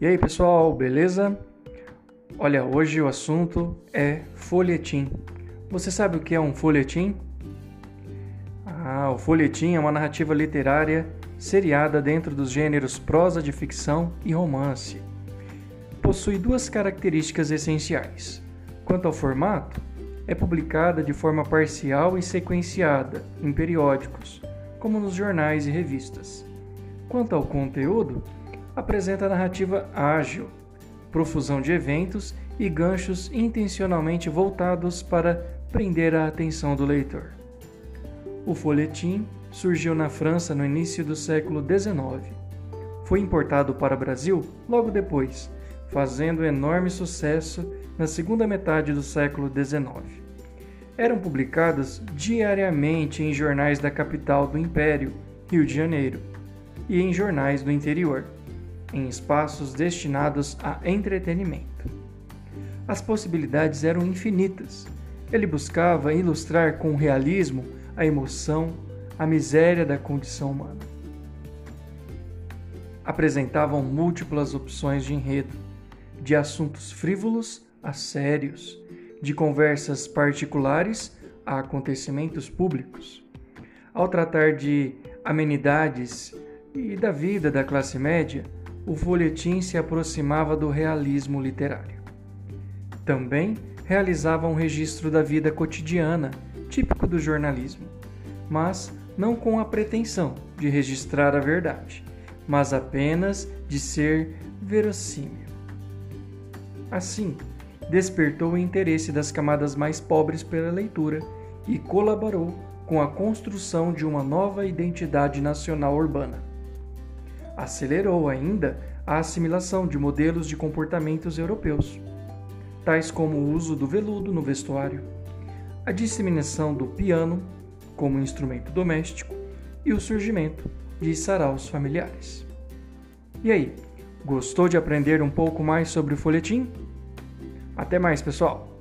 E aí pessoal, beleza? Olha, hoje o assunto é folhetim. Você sabe o que é um folhetim? Ah, o folhetim é uma narrativa literária seriada dentro dos gêneros prosa de ficção e romance. Possui duas características essenciais. Quanto ao formato, é publicada de forma parcial e sequenciada em periódicos, como nos jornais e revistas. Quanto ao conteúdo, apresenta narrativa ágil, profusão de eventos e ganchos intencionalmente voltados para prender a atenção do leitor. O folhetim surgiu na França no início do século XIX. Foi importado para o Brasil logo depois, fazendo enorme sucesso na segunda metade do século XIX. Eram publicados diariamente em jornais da capital do Império, Rio de Janeiro, e em jornais do interior em espaços destinados a entretenimento. As possibilidades eram infinitas. Ele buscava ilustrar com realismo a emoção, a miséria da condição humana. Apresentavam múltiplas opções de enredo, de assuntos frívolos a sérios, de conversas particulares a acontecimentos públicos. Ao tratar de amenidades e da vida da classe média, o folhetim se aproximava do realismo literário. Também realizava um registro da vida cotidiana, típico do jornalismo, mas não com a pretensão de registrar a verdade, mas apenas de ser verossímil. Assim, despertou o interesse das camadas mais pobres pela leitura e colaborou com a construção de uma nova identidade nacional urbana acelerou ainda a assimilação de modelos de comportamentos europeus, tais como o uso do veludo no vestuário, a disseminação do piano como instrumento doméstico e o surgimento de saraus familiares. E aí, gostou de aprender um pouco mais sobre o folhetim? Até mais, pessoal!